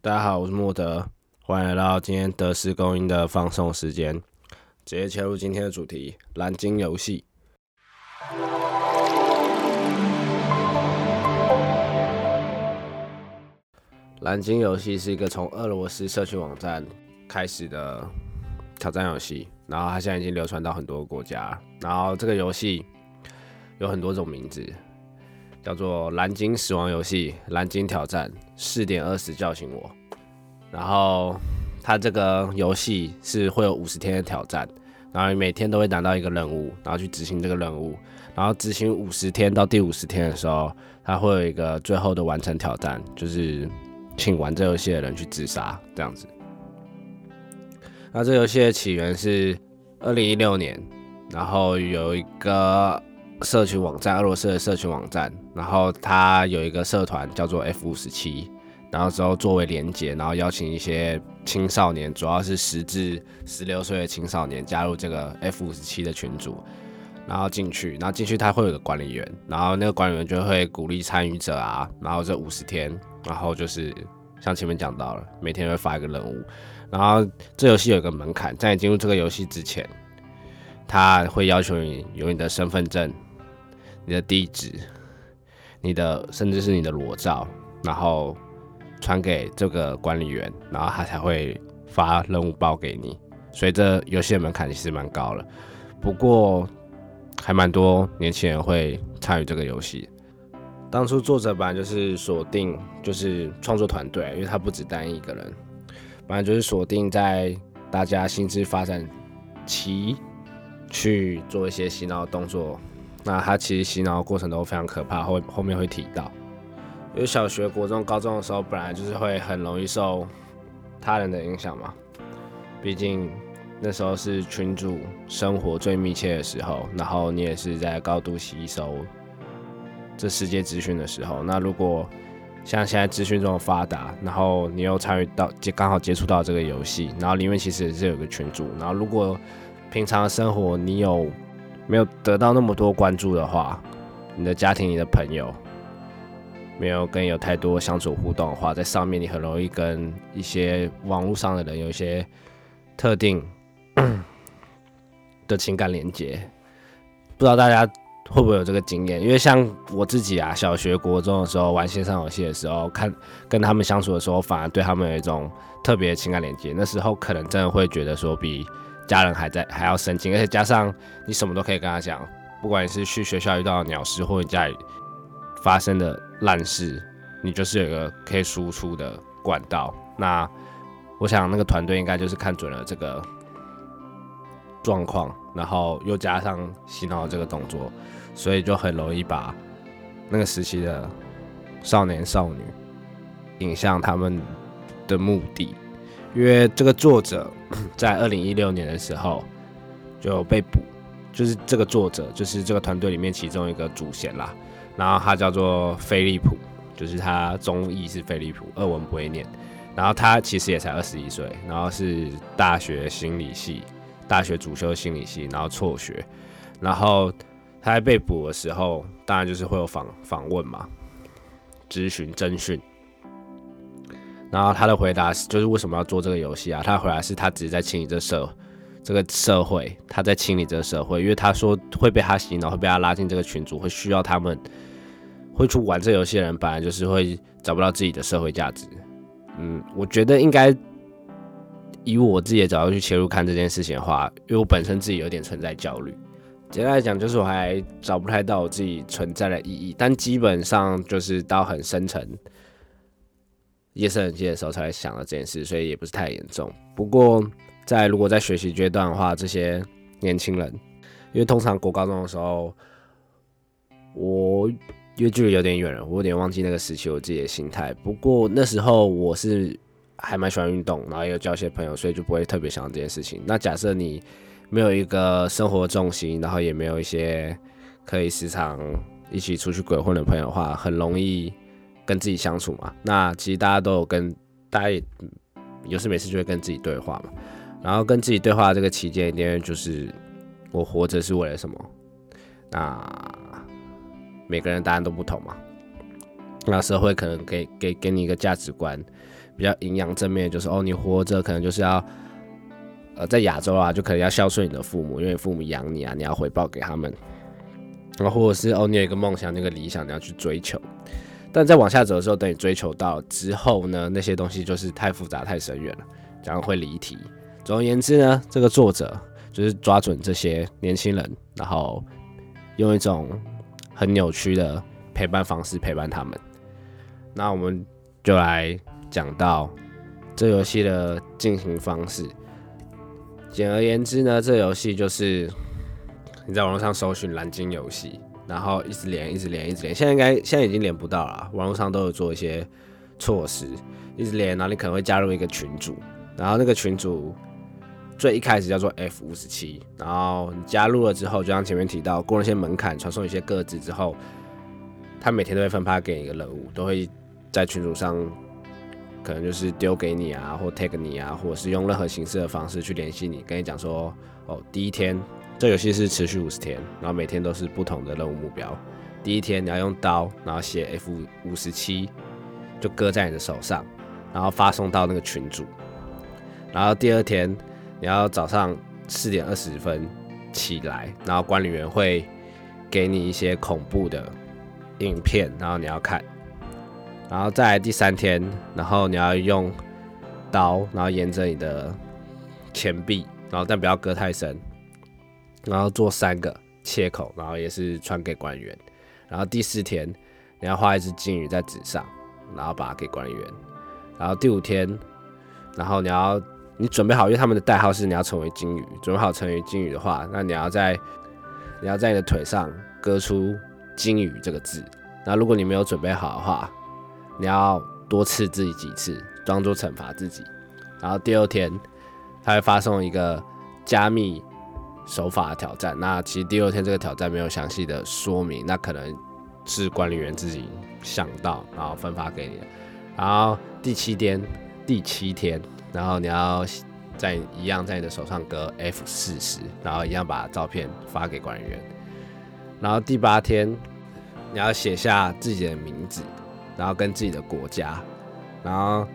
大家好，我是莫德，欢迎来到今天德式公音的放送时间。直接切入今天的主题——蓝鲸游戏。蓝鲸游戏是一个从俄罗斯社区网站开始的挑战游戏，然后它现在已经流传到很多国家。然后这个游戏有很多种名字，叫做“蓝鲸死亡游戏”、“蓝鲸挑战”、“四点二十叫醒我”。然后它这个游戏是会有五十天的挑战，然后每天都会拿到一个任务，然后去执行这个任务。然后执行五十天到第五十天的时候，它会有一个最后的完成挑战，就是请玩这游戏的人去自杀这样子。那这游戏的起源是二零一六年，然后有一个社群网站，俄罗斯的社群网站，然后它有一个社团叫做 F 五十七，然后之后作为连接，然后邀请一些青少年，主要是十至十六岁的青少年加入这个 F 五十七的群组，然后进去，然后进去他会有个管理员，然后那个管理员就会鼓励参与者啊，然后这五十天，然后就是像前面讲到了，每天会发一个任务，然后这游戏有一个门槛，在你进入这个游戏之前，他会要求你有你的身份证、你的地址、你的甚至是你的裸照，然后传给这个管理员，然后他才会发任务包给你。所以这游戏的门槛其实蛮高了，不过还蛮多年轻人会参与这个游戏。当初作者本来就是锁定就是创作团队，因为他不只单一个人，本来就是锁定在大家心智发展期去做一些洗脑动作。那他其实洗脑的过程都非常可怕，后后面会提到。因为小学、国中、高中的时候，本来就是会很容易受他人的影响嘛。毕竟那时候是群主生活最密切的时候，然后你也是在高度吸收这世界资讯的时候。那如果像现在资讯这么发达，然后你又参与到接刚好接触到这个游戏，然后里面其实也是有个群主，然后如果平常生活你有没有得到那么多关注的话，你的家庭、你的朋友。没有跟有太多相处互动的话，在上面你很容易跟一些网络上的人有一些特定 的情感连接。不知道大家会不会有这个经验？因为像我自己啊，小学、国中的时候玩线上游戏的时候，看跟他们相处的时候，反而对他们有一种特别的情感连接。那时候可能真的会觉得说，比家人还在还要申请，而且加上你什么都可以跟他讲，不管你是去学校遇到鸟事，或者家里发生的烂事，你就是有一个可以输出的管道。那我想那个团队应该就是看准了这个状况，然后又加上洗脑这个动作，所以就很容易把那个时期的少年少女引向他们的目的。因为这个作者 在二零一六年的时候就被捕，就是这个作者就是这个团队里面其中一个主线啦。然后他叫做菲利普，就是他中译是菲利普，二文不会念。然后他其实也才二十一岁，然后是大学心理系，大学主修心理系，然后辍学。然后他在被捕的时候，当然就是会有访访问嘛，咨询侦讯。然后他的回答是，就是为什么要做这个游戏啊？他回答是他只是在清理这社这个社会，他在清理这个社会，因为他说会被他洗脑，会被他拉进这个群组，会需要他们会去玩这游戏的人，本来就是会找不到自己的社会价值。嗯，我觉得应该以我自己的角度去切入看这件事情的话，因为我本身自己有点存在焦虑。简单来讲，就是我还找不太到我自己存在的意义，但基本上就是到很深层。夜深人静的时候才会想到这件事，所以也不是太严重。不过，在如果在学习阶段的话，这些年轻人，因为通常国高中的时候，我因为距离有点远了，我有点忘记那个时期我自己的心态。不过那时候我是还蛮喜欢运动，然后也有交些朋友，所以就不会特别想到这件事情。那假设你没有一个生活重心，然后也没有一些可以时常一起出去鬼混的朋友的话，很容易。跟自己相处嘛，那其实大家都有跟大家也有事没事就会跟自己对话嘛，然后跟自己对话这个期间，一定就是我活着是为了什么？那每个人答案都不同嘛，那社会可能给给给你一个价值观，比较营养正面，就是哦，你活着可能就是要，呃，在亚洲啊，就可能要孝顺你的父母，因为父母养你啊，你要回报给他们。然后或者是哦，你有一个梦想，那个理想你要去追求。但在往下走的时候，等你追求到之后呢，那些东西就是太复杂、太深远了，然后会离题。总而言之呢，这个作者就是抓准这些年轻人，然后用一种很扭曲的陪伴方式陪伴他们。那我们就来讲到这游戏的进行方式。简而言之呢，这游戏就是你在网络上搜寻蓝鲸游戏。然后一直连，一直连，一直连。现在应该现在已经连不到了，网络上都有做一些措施，一直连。然后你可能会加入一个群组，然后那个群组最一开始叫做 F 五十七。然后你加入了之后，就像前面提到，过了一些门槛，传送一些个资之后，他每天都会分发给你一个任务，都会在群组上可能就是丢给你啊，或 tag 你啊，或者是用任何形式的方式去联系你，跟你讲说，哦，第一天。这游戏是持续五十天，然后每天都是不同的任务目标。第一天你要用刀，然后写 F 五十七，就搁在你的手上，然后发送到那个群组。然后第二天你要早上四点二十分起来，然后管理员会给你一些恐怖的影片，然后你要看。然后再来第三天，然后你要用刀，然后沿着你的前臂，然后但不要割太深。然后做三个切口，然后也是传给官员。然后第四天，你要画一只金鱼在纸上，然后把它给官员。然后第五天，然后你要你准备好，因为他们的代号是你要成为金鱼。准备好成为金鱼的话，那你要在你要在你的腿上割出金鱼这个字。那如果你没有准备好的话，你要多刺自己几次，装作惩罚自己。然后第二天，他会发送一个加密。手法的挑战，那其实第二天这个挑战没有详细的说明，那可能是管理员自己想到，然后分发给你的。然后第七天，第七天，然后你要在一样在你的手上割 F 四十，然后一样把照片发给管理员。然后第八天，你要写下自己的名字，然后跟自己的国家，然后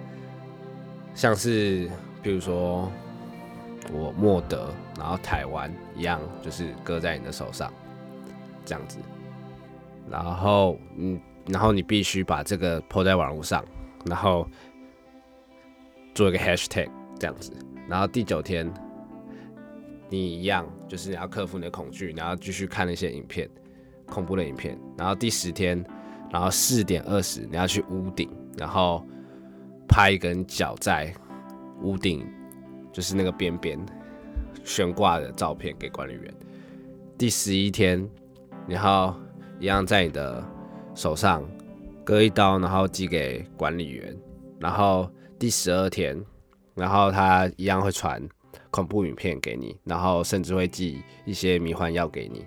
像是比如说。我莫德，然后台湾一样，就是搁在你的手上，这样子。然后，嗯，然后你必须把这个泼在网络上，然后做一个 hashtag 这样子。然后第九天，你一样，就是你要克服你的恐惧，你要继续看那些影片，恐怖的影片。然后第十天，然后四点二十，你要去屋顶，然后拍一根脚在屋顶。就是那个边边悬挂的照片给管理员。第十一天，然后一样在你的手上割一刀，然后寄给管理员。然后第十二天，然后他一样会传恐怖影片给你，然后甚至会寄一些迷幻药给你。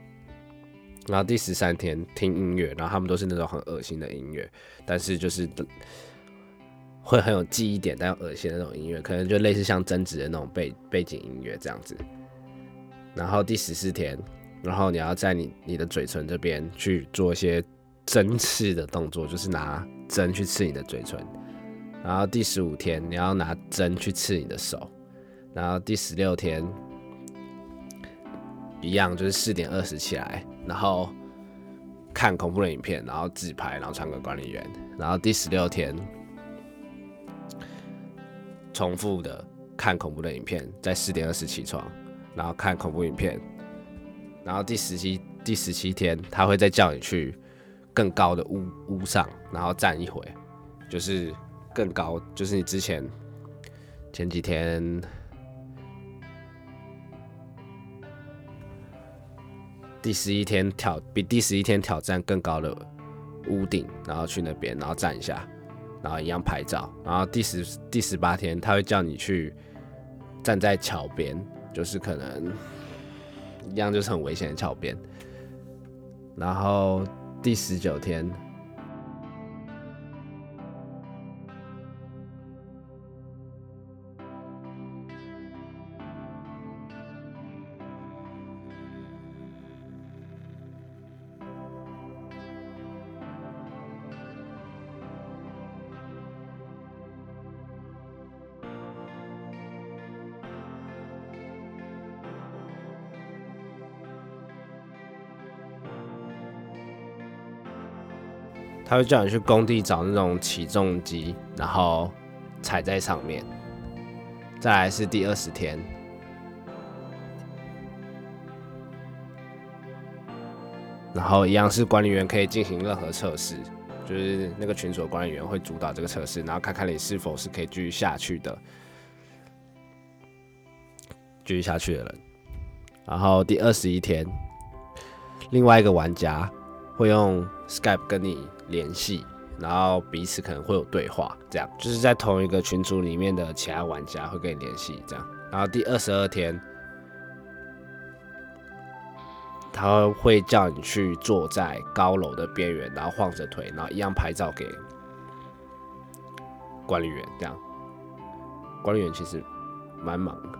然后第十三天听音乐，然后他们都是那种很恶心的音乐，但是就是。会很有记忆点，但又恶心的那种音乐，可能就类似像贞子的那种背背景音乐这样子。然后第十四天，然后你要在你你的嘴唇这边去做一些针刺的动作，就是拿针去刺你的嘴唇。然后第十五天，你要拿针去刺你的手。然后第十六天，一样就是四点二十起来，然后看恐怖的影片，然后自拍，然后传给管理员。然后第十六天。重复的看恐怖的影片，在四点二十起床，然后看恐怖影片，然后第十七第十七天，他会再叫你去更高的屋屋上，然后站一回，就是更高，就是你之前前几天第十一天挑比第十一天挑战更高的屋顶，然后去那边，然后站一下。然后一样拍照，然后第十第十八天他会叫你去站在桥边，就是可能一样就是很危险的桥边。然后第十九天。他会叫你去工地找那种起重机，然后踩在上面。再来是第二十天，然后一样是管理员可以进行任何测试，就是那个群组的管理员会主导这个测试，然后看看你是否是可以继续下去的，继续下去的人。然后第二十一天，另外一个玩家会用 Skype 跟你联系。然后彼此可能会有对话，这样就是在同一个群组里面的其他玩家会跟你联系，这样。然后第二十二天，他会叫你去坐在高楼的边缘，然后晃着腿，然后一样拍照给管理员，这样。管理员其实蛮忙的。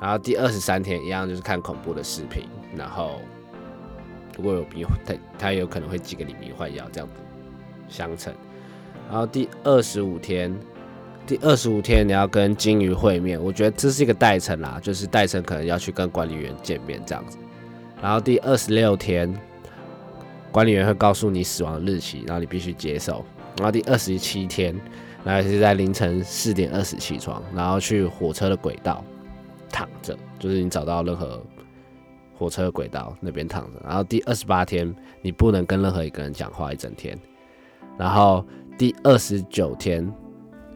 然后第二十三天一样就是看恐怖的视频，然后如果有迷他他有可能会寄给你迷幻药，这样子。相乘，然后第二十五天，第二十五天你要跟金鱼会面，我觉得这是一个代称啦，就是代称可能要去跟管理员见面这样子。然后第二十六天，管理员会告诉你死亡日期，然后你必须接受。然后第二十七天，然后是在凌晨四点二十起床，然后去火车的轨道躺着，就是你找到任何火车轨道那边躺着。然后第二十八天，你不能跟任何一个人讲话一整天。然后第二十九天，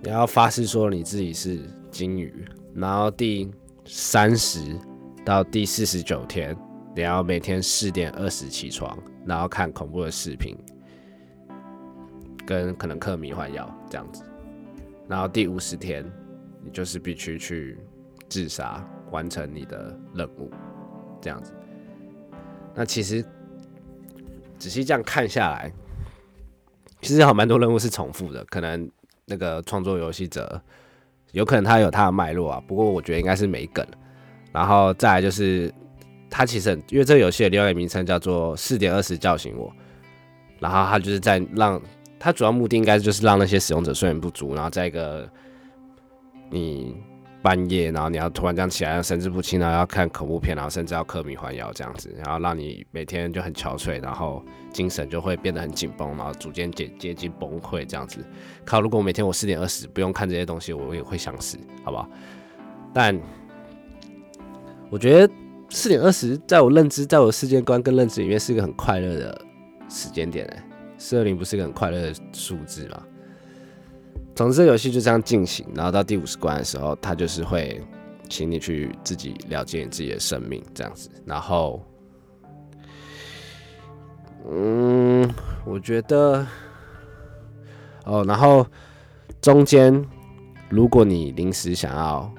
你要发誓说你自己是金鱼。然后第三十到第四十九天，你要每天四点二十起床，然后看恐怖的视频，跟可能嗑迷幻药这样子。然后第五十天，你就是必须去自杀，完成你的任务，这样子。那其实仔细这样看下来。其实有蛮多任务是重复的，可能那个创作游戏者有可能他有他的脉络啊，不过我觉得应该是没梗。然后再来就是，他其实因为这个游戏的另外一个名称叫做四点二十叫醒我，然后他就是在让他主要目的应该就是让那些使用者睡眠不足，然后在一个你。半夜，然后你要突然这样起来，神志不清，然后要看恐怖片，然后甚至要嗑迷幻药这样子，然后让你每天就很憔悴，然后精神就会变得很紧绷，然后逐渐接接近崩溃这样子。靠，如果每天我四点二十不用看这些东西，我也会想死，好不好？但我觉得四点二十在我认知，在我世界观跟认知里面是一个很快乐的时间点诶。四二零不是一个很快乐的数字吗？总之，游戏就这样进行，然后到第五十关的时候，他就是会请你去自己了解你自己的生命这样子。然后，嗯，我觉得，哦，然后中间，如果你临时想要。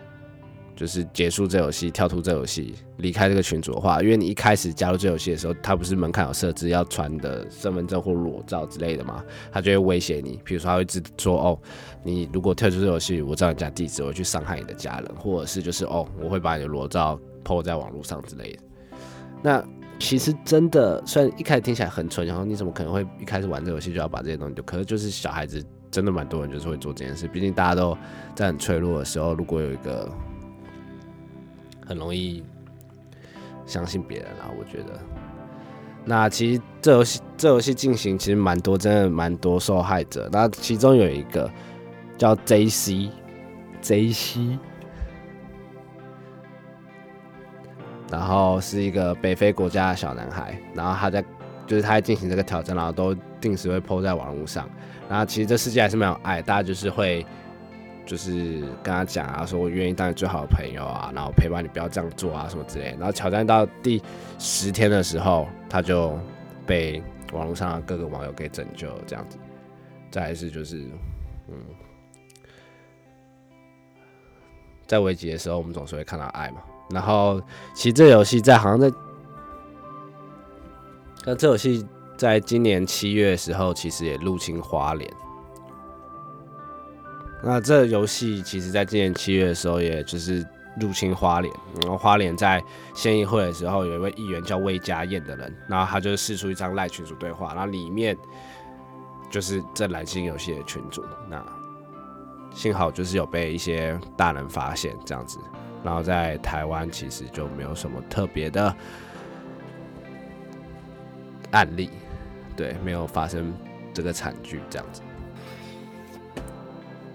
就是结束这游戏，跳出这游戏，离开这个群组的话，因为你一开始加入这游戏的时候，它不是门槛有设置要传的身份证或裸照之类的嘛，他就会威胁你，比如说他会说哦，你如果跳出这游戏，我知道你家地址，我会去伤害你的家人，或者是就是哦，我会把你的裸照抛在网络上之类的。那其实真的，虽然一开始听起来很蠢，然后你怎么可能会一开始玩这游戏就要把这些东西丢？可是就是小孩子真的蛮多人就是会做这件事，毕竟大家都在很脆弱的时候，如果有一个。很容易相信别人啊，我觉得。那其实这游戏这游戏进行其实蛮多，真的蛮多受害者。那其中有一个叫 J.C.J.C，然后是一个北非国家的小男孩，然后他在就是他在进行这个挑战，然后都定时会 PO 在网络上。然后其实这世界还是蛮有爱，大家就是会。就是跟他讲啊，说我愿意当你最好的朋友啊，然后陪伴你，不要这样做啊，什么之类。然后挑战到第十天的时候，他就被网络上各个网友给拯救，这样子。再一是就是，嗯，在危急的时候，我们总是会看到爱嘛。然后，其实这游戏在好像在，那这游戏在今年七月的时候，其实也入侵花莲。那这游戏其实，在今年七月的时候，也就是入侵花莲。然后花莲在县议会的时候，有一位议员叫魏家燕的人，然后他就试出一张赖群主对话，然后里面就是这蓝星游戏的群主。那幸好就是有被一些大人发现这样子，然后在台湾其实就没有什么特别的案例，对，没有发生这个惨剧这样子。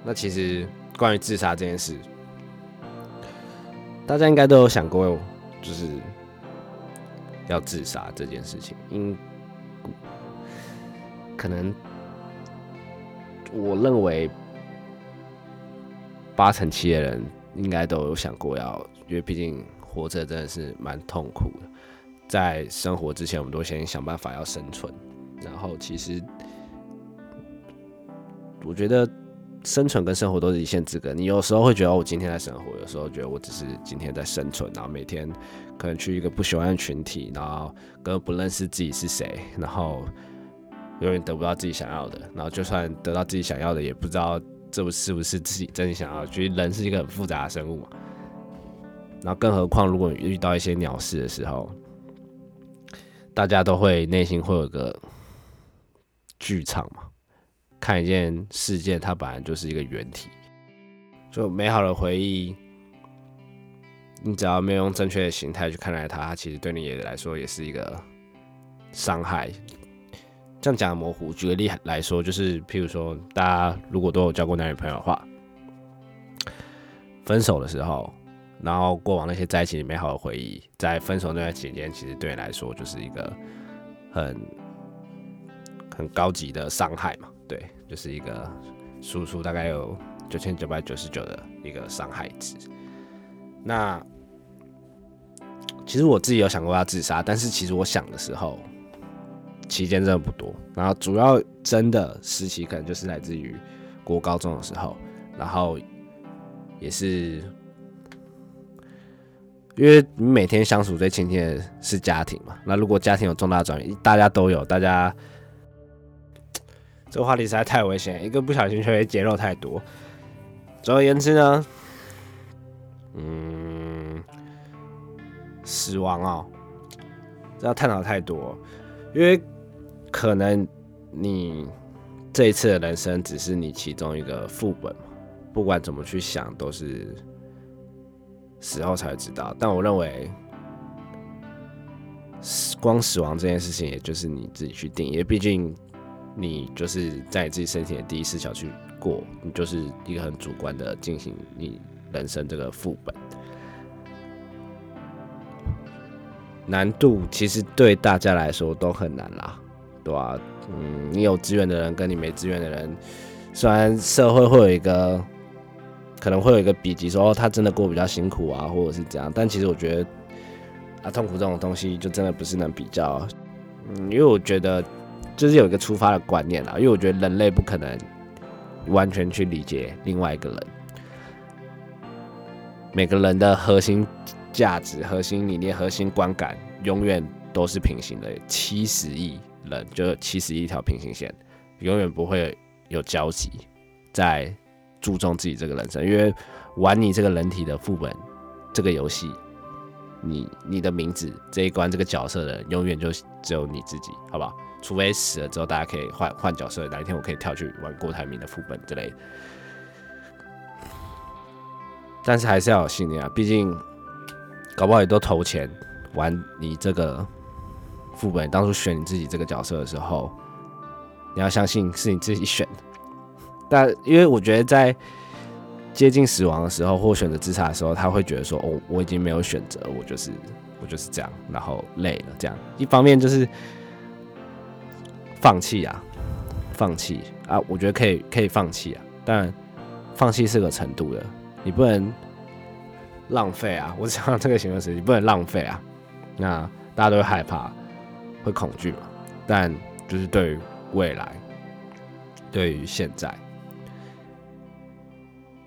那其实关于自杀这件事，大家应该都有想过，就是要自杀这件事情。因可能我认为八成七的人应该都有想过要，因为毕竟活着真的是蛮痛苦的。在生活之前，我们都先想办法要生存。然后，其实我觉得。生存跟生活都是一线之隔。你有时候会觉得我今天在生活，有时候觉得我只是今天在生存。然后每天可能去一个不喜欢的群体，然后根本不认识自己是谁，然后永远得不到自己想要的。然后就算得到自己想要的，也不知道这不是不是自己真想要。觉得人是一个很复杂的生物嘛。然后更何况，如果你遇到一些鸟事的时候，大家都会内心会有个剧场嘛。看一件事件，它本来就是一个原体，就美好的回忆，你只要没有用正确的形态去看待它，其实对你也来说也是一个伤害。这样讲模糊，举个例来说，就是譬如说，大家如果都有交过男女朋友的话，分手的时候，然后过往那些在一起美好的回忆，在分手那段期间，其实对你来说就是一个很很高级的伤害嘛。对，就是一个输出大概有九千九百九十九的一个伤害值。那其实我自己有想过要自杀，但是其实我想的时候，期间真的不多。然后主要真的时期可能就是来自于国高中的时候，然后也是因为你每天相处最亲近的是家庭嘛。那如果家庭有重大转移，大家都有，大家。这个话题实在太危险，一个不小心就会揭露太多。总而言之呢，嗯，死亡哦，这要探讨太多，因为可能你这一次的人生只是你其中一个副本嘛，不管怎么去想，都是死后才会知道。但我认为，光死亡这件事情，也就是你自己去定，因为毕竟。你就是在你自己身体的第一视角去过，你就是一个很主观的进行你人生这个副本。难度其实对大家来说都很难啦，对吧？嗯，你有资源的人跟你没资源的人，虽然社会会有一个可能会有一个比级，说哦他真的过比较辛苦啊，或者是这样，但其实我觉得啊，痛苦这种东西就真的不是能比较，因为我觉得。就是有一个出发的观念啦，因为我觉得人类不可能完全去理解另外一个人，每个人的核心价值、核心理念、核心观感永远都是平行的。七十亿人就七十亿条平行线，永远不会有交集。在注重自己这个人生，因为玩你这个人体的副本这个游戏，你你的名字这一关这个角色的，永远就只有你自己，好不好？除非死了之后，大家可以换换角色，哪一天我可以跳去玩郭台铭的副本之类。但是还是要有信念啊，毕竟搞不好也都投钱玩你这个副本。当初选你自己这个角色的时候，你要相信是你自己选的。但因为我觉得在接近死亡的时候，或选择自杀的时候，他会觉得说：“哦，我已经没有选择，我就是我就是这样，然后累了。”这样一方面就是。放弃啊，放弃啊！我觉得可以，可以放弃啊。但放弃是个程度的，你不能浪费啊！我讲这个形容词，你不能浪费啊。那大家都会害怕，会恐惧嘛？但就是对于未来，对于现在，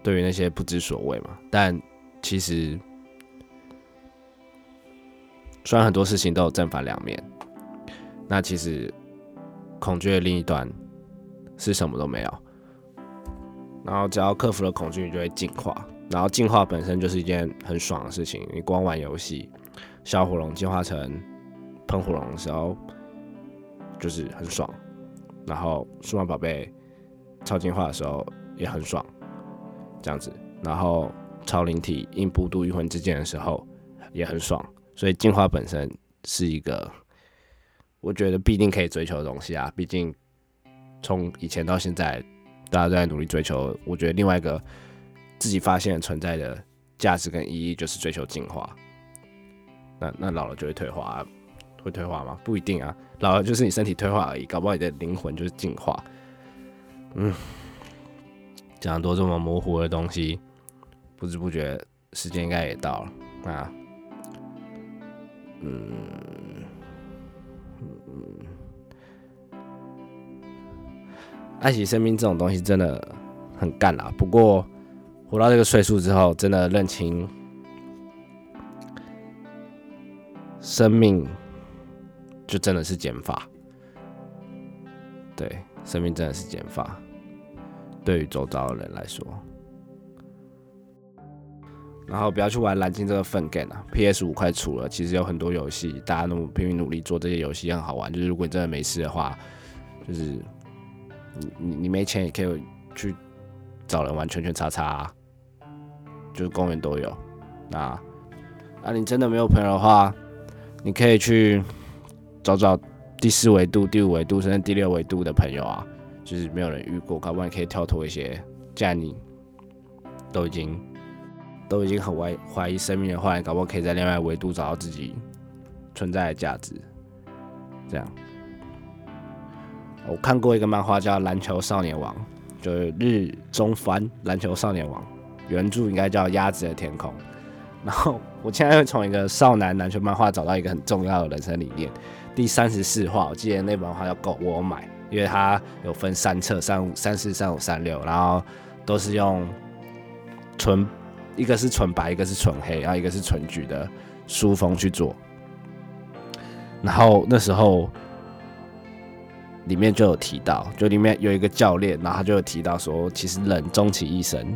对于那些不知所谓嘛。但其实，虽然很多事情都有正反两面，那其实。恐惧的另一端是什么都没有，然后只要克服了恐惧，你就会进化。然后进化本身就是一件很爽的事情。你光玩游戏，小火龙进化成喷火龙的时候，就是很爽。然后数码宝贝超进化的时候也很爽，这样子。然后超灵体因不度御魂之剑的时候也很爽。所以进化本身是一个。我觉得必定可以追求的东西啊，毕竟从以前到现在，大家都在努力追求。我觉得另外一个自己发现存在的价值跟意义，就是追求进化。那那老了就会退化，会退化吗？不一定啊，老了就是你身体退化而已，搞不好你的灵魂就是进化。嗯，讲多这么模糊的东西，不知不觉时间应该也到了啊。嗯，爱惜生命这种东西真的很干啦。不过活到这个岁数之后，真的认清生命就真的是减法。对，生命真的是减法。对于周遭的人来说。然后不要去玩蓝鲸这个粪 game 啊！PS 五快出了，其实有很多游戏，大家那么拼命努力做这些游戏很好玩。就是如果你真的没事的话，就是你你你没钱也可以去找人玩圈圈叉叉，啊就是公园都有。那啊，你真的没有朋友的话，你可以去找找第四维度、第五维度甚至第六维度的朋友啊，就是没有人遇过，搞不好可以跳脱一些。既然你都已经。都已经很怀怀疑生命的话，你搞不好可以在另外维度找到自己存在的价值。这样，我看过一个漫画叫《篮球少年王》，就是日中番《篮球少年王》，原著应该叫《鸭子的天空》。然后我现在会从一个少男篮球漫画找到一个很重要的人生理念。第三十四话，我记得那本画要够我买，因为它有分三册，三五、三四、三五、三六，然后都是用纯。一个是纯白，一个是纯黑，然后一个是纯橘的书封去做。然后那时候里面就有提到，就里面有一个教练，然后他就有提到说，其实人终其一生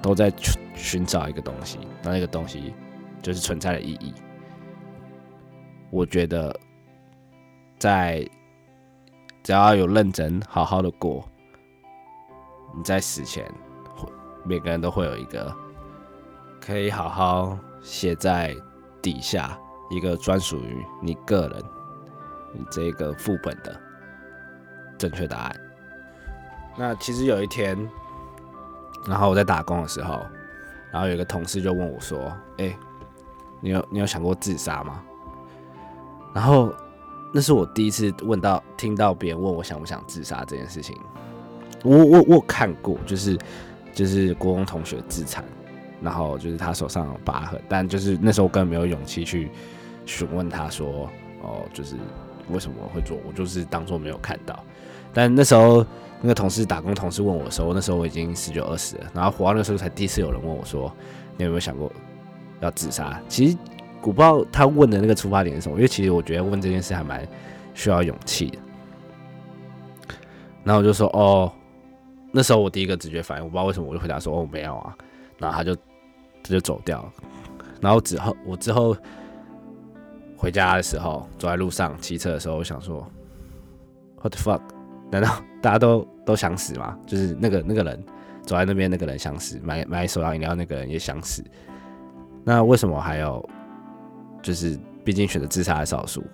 都在寻找一个东西，那那个东西就是存在的意义。我觉得在只要有认真好好的过，你在死前，每个人都会有一个。可以好好写在底下一个专属于你个人、你这个副本的正确答案。那其实有一天，然后我在打工的时候，然后有一个同事就问我说：“哎，你有你有想过自杀吗？”然后那是我第一次问到听到别人问我想不想自杀这件事情。我我我看过，就是就是国中同学自残。然后就是他手上有疤痕，但就是那时候根本没有勇气去询问他说，哦，就是为什么会做，我就是当做没有看到。但那时候那个同事打工同事问我的时候，那时候我已经十九二十了，然后活到那时候才第一次有人问我说，你有没有想过要自杀？其实我不知道他问的那个出发点是什么，因为其实我觉得问这件事还蛮需要勇气的。然后我就说，哦，那时候我第一个直觉反应，我不知道为什么，我就回答说，哦，没有啊。然后他就。他就走掉了，然后之后我之后回家的时候，走在路上骑车的时候，我想说，What the fuck？难道 大家都都想死吗？就是那个那个人走在那边，那个人想死，买买手摇饮料那个人也想死，那为什么还有？就是毕竟选择自杀的少数，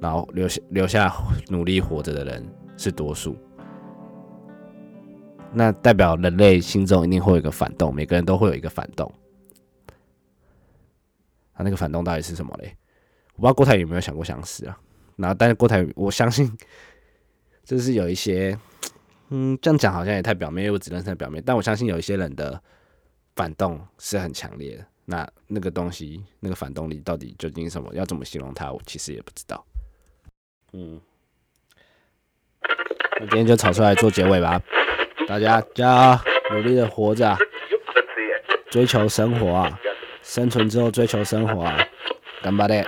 然后留下留下努力活着的人是多数。那代表人类心中一定会有一个反动，每个人都会有一个反动。他那个反动到底是什么嘞？我不知道郭台有没有想过想死啊？然后，但是郭台，我相信就是有一些，嗯，这样讲好像也太表面，因为我只能在表面。但我相信有一些人的反动是很强烈的。那那个东西，那个反动力到底究竟什么？要怎么形容它？我其实也不知道。嗯，那今天就炒出来做结尾吧。大家加努力的活着，追求生活啊！生存之后追求生活啊！干巴的。